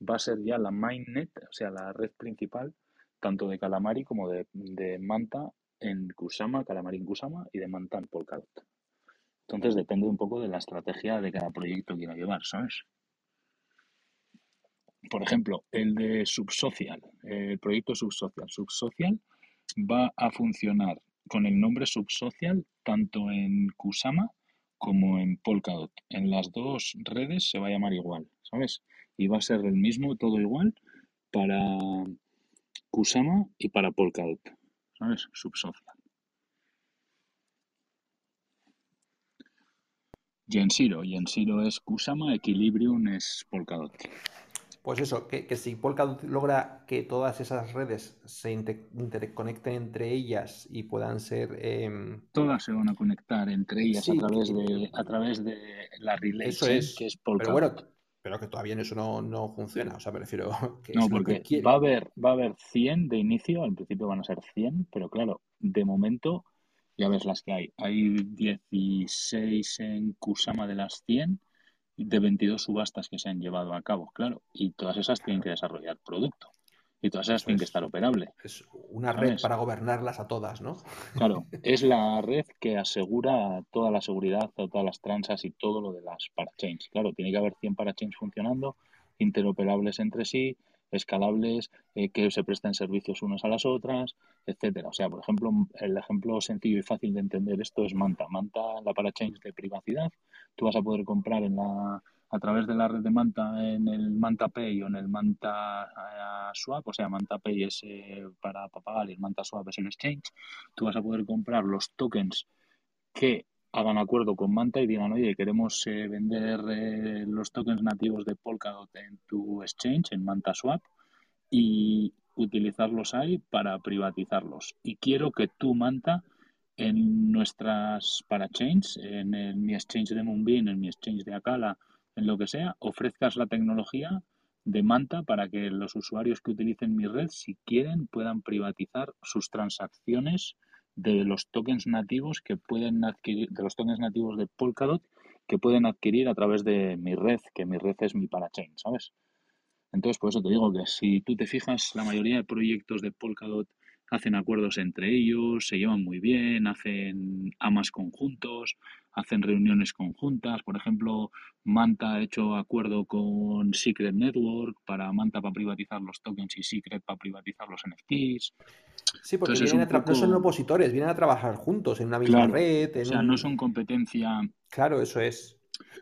va a ser ya la mainnet, o sea, la red principal, tanto de Calamari como de, de Manta en Kusama, Calamari en Kusama y de Manta en Polkadot. Entonces depende un poco de la estrategia de cada proyecto que quiera llevar, ¿sabes? Por ejemplo, el de Subsocial, el proyecto Subsocial. Subsocial va a funcionar con el nombre Subsocial tanto en Kusama como en Polkadot. En las dos redes se va a llamar igual, ¿sabes? Y va a ser el mismo, todo igual, para Kusama y para Polkadot, ¿sabes? Subsocial. Gensiro. Gensiro es Kusama, Equilibrium es Polkadot. Pues eso, que, si Polkadot logra que todas esas redes se interconecten entre ellas y puedan ser... Em, todas se van a conectar entre ellas a, través de, a través de la relay eso es, que es Polkadot. Pero bueno, pero que todavía eso no, no funciona, o sea, me refiero *laughs* que No, porque va, a haber, va a haber 100 de inicio, al principio van a ser 100, pero claro, de momento ya ves las que hay. Hay 16 en Kusama de las 100 de 22 subastas que se han llevado a cabo, claro, y todas esas tienen que desarrollar producto. Y todas esas tienen que estar operables. Es una red para gobernarlas a todas, ¿no? *laughs* Claro, es la red que asegura toda la seguridad, todas las transas y todo lo de las parachains. Claro, tiene que haber 100 parachains funcionando, interoperables entre sí, escalables, eh, que se presten servicios unas a las otras, etcétera. O sea, por ejemplo, el ejemplo sencillo y fácil de entender esto es Manta. Manta, la parachain de privacidad, tú vas a poder comprar en la a través de la red de Manta en el Manta Pay o en el Manta eh, Swap, o sea, Manta Pay es eh, para pagar y el Manta Swap es en exchange, tú vas a poder comprar los tokens que hagan acuerdo con Manta y digan, oye, queremos eh, vender eh, los tokens nativos de Polkadot en tu exchange, en Manta Swap, y utilizarlos ahí para privatizarlos. Y quiero que tú, Manta, en nuestras parachains, en, en mi exchange de Moonbeam, en mi exchange de Akala, en lo que sea, ofrezcas la tecnología de Manta para que los usuarios que utilicen mi red, si quieren, puedan privatizar sus transacciones de los tokens nativos que pueden de los tokens nativos de Polkadot que pueden adquirir a través de mi red, que mi red es mi parachain, ¿sabes? Entonces, por eso te digo que si tú te fijas, la mayoría de proyectos de Polkadot hacen acuerdos entre ellos, se llevan muy bien, hacen amas conjuntos, hacen reuniones conjuntas. Por ejemplo, Manta ha hecho acuerdo con Secret Network para Manta para privatizar los tokens y Secret para privatizar los NFTs. Sí, porque no son opositores, vienen a trabajar juntos en una misma red. o sea, no son competencia. Claro, eso es.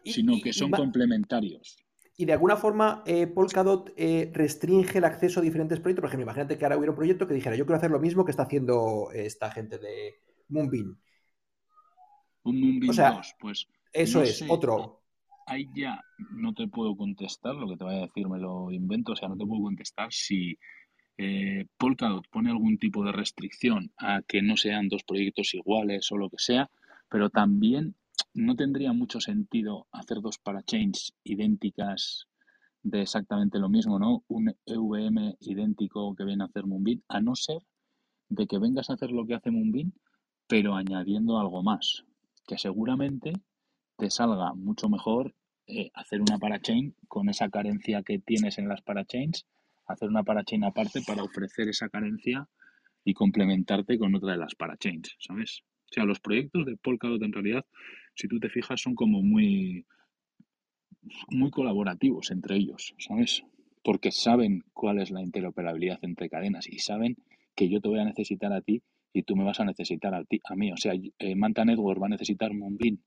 Sino que son complementarios. Y de alguna forma, eh, Polkadot eh, restringe el acceso a diferentes proyectos. Por ejemplo, imagínate que ahora hubiera un proyecto que dijera, yo quiero hacer lo mismo que está haciendo esta gente de Moonbeam. Un Moonbeam 2, pues. Eso es, otro. Ahí ya no te puedo contestar, lo que te vaya a decir me lo invento, o sea, no te puedo contestar si eh, Polkadot pone algún tipo de restricción a que no sean dos proyectos iguales o lo que sea, pero también no tendría mucho sentido hacer dos parachains idénticas de exactamente lo mismo, ¿no? Un EVM idéntico que viene a hacer Moonbeam, a no ser de que vengas a hacer lo que hace Moonbeam, pero añadiendo algo más, que seguramente te salga mucho mejor eh, hacer una parachain con esa carencia que tienes en las parachains, hacer una parachain aparte para ofrecer esa carencia y complementarte con otra de las parachains, ¿sabes? O sea, los proyectos de Polkadot en realidad, si tú te fijas, son como muy, muy colaborativos entre ellos, ¿sabes? Porque saben cuál es la interoperabilidad entre cadenas y saben que yo te voy a necesitar a ti y tú me vas a necesitar a, ti, a mí. O sea, eh, Manta Network va a necesitar Moonbeam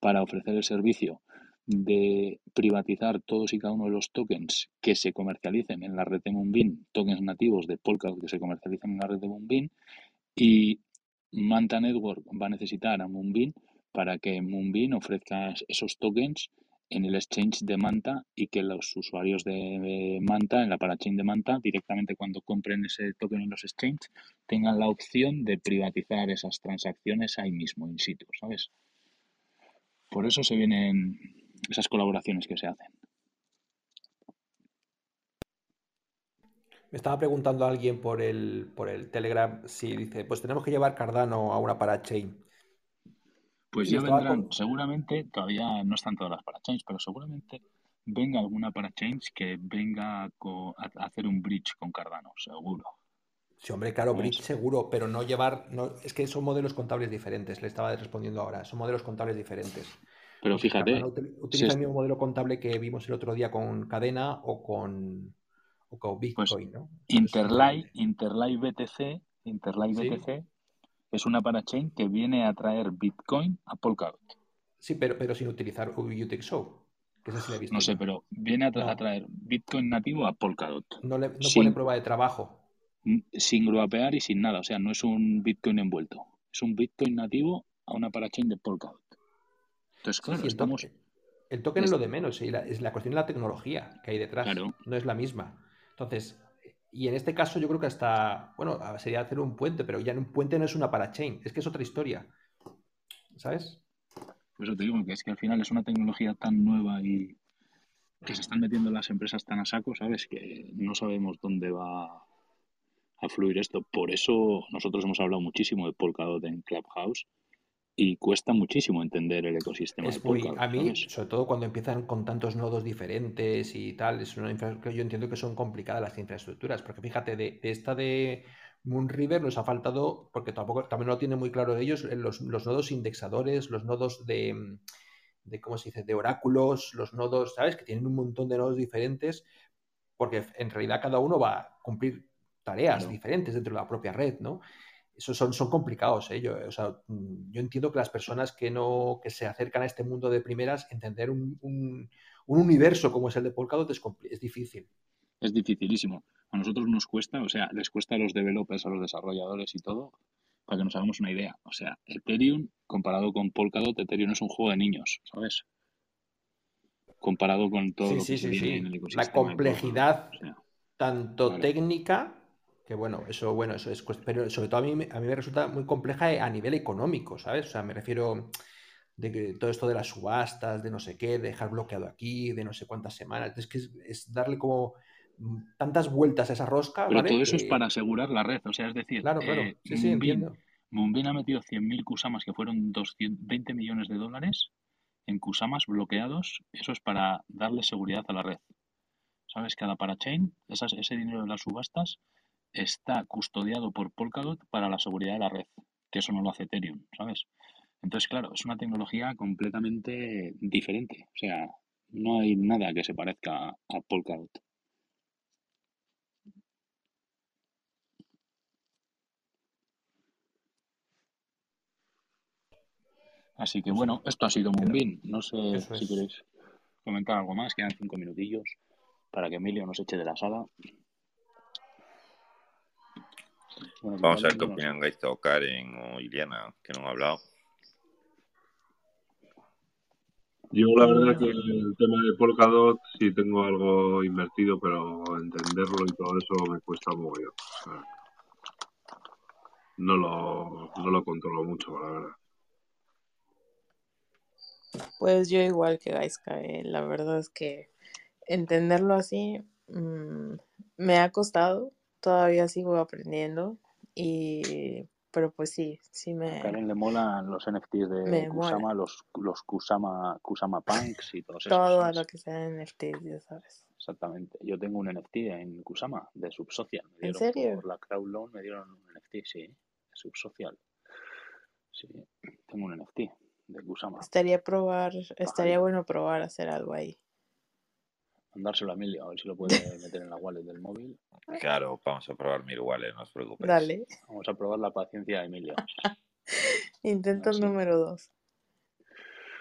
para ofrecer el servicio de privatizar todos y cada uno de los tokens que se comercialicen en la red de Moonbeam, tokens nativos de Polkadot que se comercialicen en la red de Moonbeam, y Manta Network va a necesitar a Moonbeam para que Moonbeam ofrezca esos tokens en el exchange de Manta y que los usuarios de Manta, en la parachain de Manta, directamente cuando compren ese token en los exchanges, tengan la opción de privatizar esas transacciones ahí mismo, in situ, ¿sabes? Por eso se vienen esas colaboraciones que se hacen. Me estaba preguntando alguien por el, por el Telegram si dice, pues tenemos que llevar Cardano a una parachain. Pues ya vendrán, seguramente, todavía no están todas las parachains, pero seguramente venga alguna parachains que venga a, hacer un bridge con Cardano, seguro. Sí, hombre, claro, bridge seguro, pero no llevar, no, es que son modelos contables diferentes, le estaba respondiendo ahora, son modelos contables diferentes. Pero fíjate. utiliza el mismo modelo contable que vimos el otro día con cadena o con, o con pues Bitcoin, ¿no? Interlay, Interlay BTC, Interlay BTC es una parachain que viene a traer Bitcoin a Polkadot. Sí, pero, pero sin utilizar UTXO. Que sí visto no sé, pero viene a, traer Bitcoin nativo a Polkadot. No, le, no pone prueba de trabajo. Sin gruapear y sin nada. O sea, no es un Bitcoin envuelto. Es un Bitcoin nativo a una parachain de Polkadot. Entonces, claro, estamos... El token es lo de menos, y la, es la cuestión de la tecnología que hay detrás. No es la misma. Entonces, y en este caso yo creo que hasta, bueno, sería hacer un puente, pero ya un puente no es una parachain, es que es otra historia. ¿Sabes? Por eso te digo que es que al final es una tecnología tan nueva y que se están metiendo las empresas tan a saco, ¿sabes? Que no sabemos dónde va a fluir esto. Por eso nosotros hemos hablado muchísimo de Polkadot en Clubhouse y cuesta muchísimo entender el ecosistema. Es muy, a mí, sobre todo cuando empiezan con tantos nodos diferentes y tal, es una yo entiendo que son complicadas las infraestructuras, porque fíjate, de, esta de Moonriver nos ha faltado, porque tampoco también no lo tiene muy claro de ellos, los, nodos indexadores, los nodos de, de, ¿cómo se dice?, de oráculos, los nodos, ¿sabes?, que tienen un montón de nodos diferentes, porque en realidad cada uno va a cumplir tareas diferentes dentro de la propia red, ¿no? Eso son, son complicados. ¿eh? Yo, o sea, mm, yo entiendo que las personas que no que se acercan a este mundo de primeras, entender un, un, universo como es el de Polkadot es, es difícil. Es dificilísimo. A nosotros nos cuesta, o sea, les cuesta a los developers, a los desarrolladores y todo, para que nos hagamos una idea. O sea, Ethereum, comparado con Polkadot, Ethereum es un juego de niños, ¿sabes? Comparado con todo lo que se viene en el ecosistema. La complejidad, tanto técnica que bueno, eso, bueno, eso es, pero sobre todo a mí, a mí me resulta muy compleja a nivel económico, ¿sabes? O sea, me refiero de que todo esto de las subastas, de no sé qué, de dejar bloqueado aquí, de no sé cuántas semanas, es que es, darle como tantas vueltas a esa rosca. Pero todo eso es para asegurar la red, o sea, es decir, claro, claro. Eh, sí, sí, entiendo. ha metido 100.000 Kusamas, que fueron 220 millones de dólares, en Kusamas bloqueados, eso es para darle seguridad a la red. ¿Sabes? Cada parachain, esas, ese dinero de las subastas, está custodiado por Polkadot para la seguridad de la red, que eso no lo hace Ethereum, ¿sabes? Entonces, claro, es una tecnología completamente diferente. O sea, no hay nada que se parezca a Polkadot. Así que bueno, esto ha sido Moonbeam. No sé si queréis comentar algo más, quedan cinco minutillos para que Emilio nos eche de la sala. Vamos a ver qué opinan Gaizto, Karen o Iliana, que no han hablado. Yo la verdad es que el tema de Polkadot sí tengo algo invertido, pero entenderlo y todo eso me cuesta un mogollón. no lo, no lo controlo mucho, la verdad. Pues yo igual que Gaiska, eh, la verdad es que entenderlo así mm, me ha costado, todavía sigo aprendiendo y pero pues sí, sí me... A Karen le molan los NFTs de Kusama, los, los Kusama, Kusama Punks y todos esos. Todo lo que sea NFTs, ya sabes. Exactamente. Yo tengo un NFT en Kusama, de Subsocial. ¿En serio? Por la Crowd Loan me dieron un NFT, sí, de Subsocial. Sí, tengo un NFT de Kusama. Estaría probar, estaría bueno probar hacer algo ahí. Mandárselo a Emilio, a ver si lo puede *laughs* meter en la wallet del móvil. Claro, vamos a probar mi wallet, no os preocupéis. Dale. Vamos a probar la paciencia de Emilio. *laughs* Intento número dos.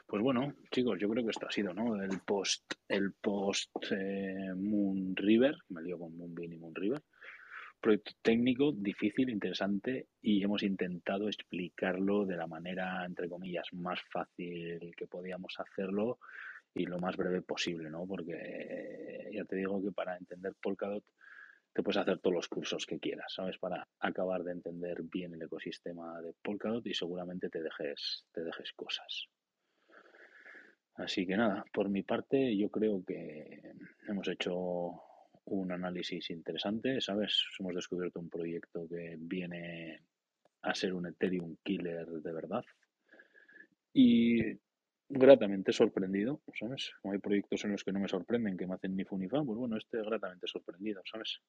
Pues bueno, chicos, yo creo que esto ha sido, ¿no? El post, el post eh, Moon River, me lío con Moonbeam y Moon River. Proyecto técnico, difícil, interesante y hemos intentado explicarlo de la manera, entre comillas, más fácil que podíamos hacerlo y lo más breve posible, ¿no? Porque ya te digo que para entender Polkadot te puedes hacer todos los cursos que quieras, ¿sabes? Para acabar de entender bien el ecosistema de Polkadot y seguramente te dejes, te dejes cosas. Así que nada, por mi parte yo creo que hemos hecho un análisis interesante, ¿sabes? Hemos descubierto un proyecto que viene a ser un Ethereum killer de verdad. Y gratamente sorprendido, ¿sabes? Como hay proyectos en los que no me sorprenden, que me hacen ni fu ni fa, pues bueno, este gratamente sorprendido, ¿sabes?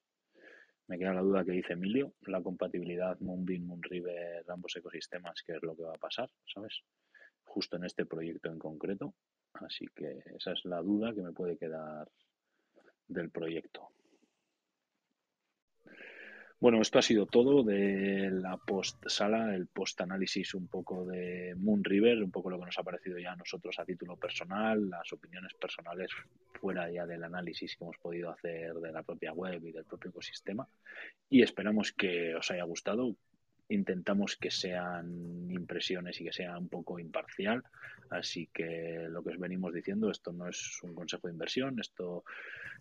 Me queda la duda que dice Emilio, la compatibilidad Moonbeam, Moonriver, ambos ecosistemas, qué es lo que va a pasar, ¿sabes? Justo en este proyecto en concreto. Así que esa es la duda que me puede quedar del proyecto. Bueno, esto ha sido todo de la post-sala, el post-análisis un poco de Moon River, un poco lo que nos ha parecido ya a nosotros a título personal, las opiniones personales fuera ya del análisis que hemos podido hacer de la propia web y del propio ecosistema. Y esperamos que os haya gustado, intentamos que sean impresiones y que sea un poco imparcial. Así que lo que os venimos diciendo, esto no es un consejo de inversión, esto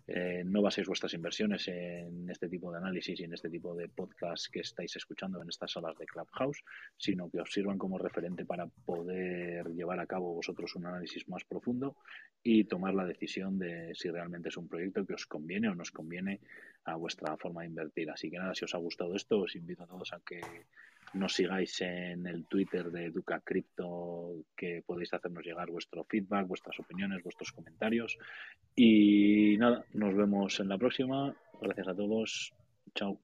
eh, no baséis vuestras inversiones en este tipo de análisis y en este tipo de podcast que estáis escuchando en estas salas de Clubhouse, sino que os sirvan como referente para poder llevar a cabo vosotros un análisis más profundo y tomar la decisión de si realmente es un proyecto que os conviene o nos conviene a vuestra forma de invertir. Así que nada, si os ha gustado esto, os invito a todos a que nos sigáis en el Twitter de Educa Crypto, que podéis hacernos llegar vuestro feedback, vuestras opiniones, vuestros comentarios. Y nada, nos vemos en la próxima. Gracias a todos. Chao.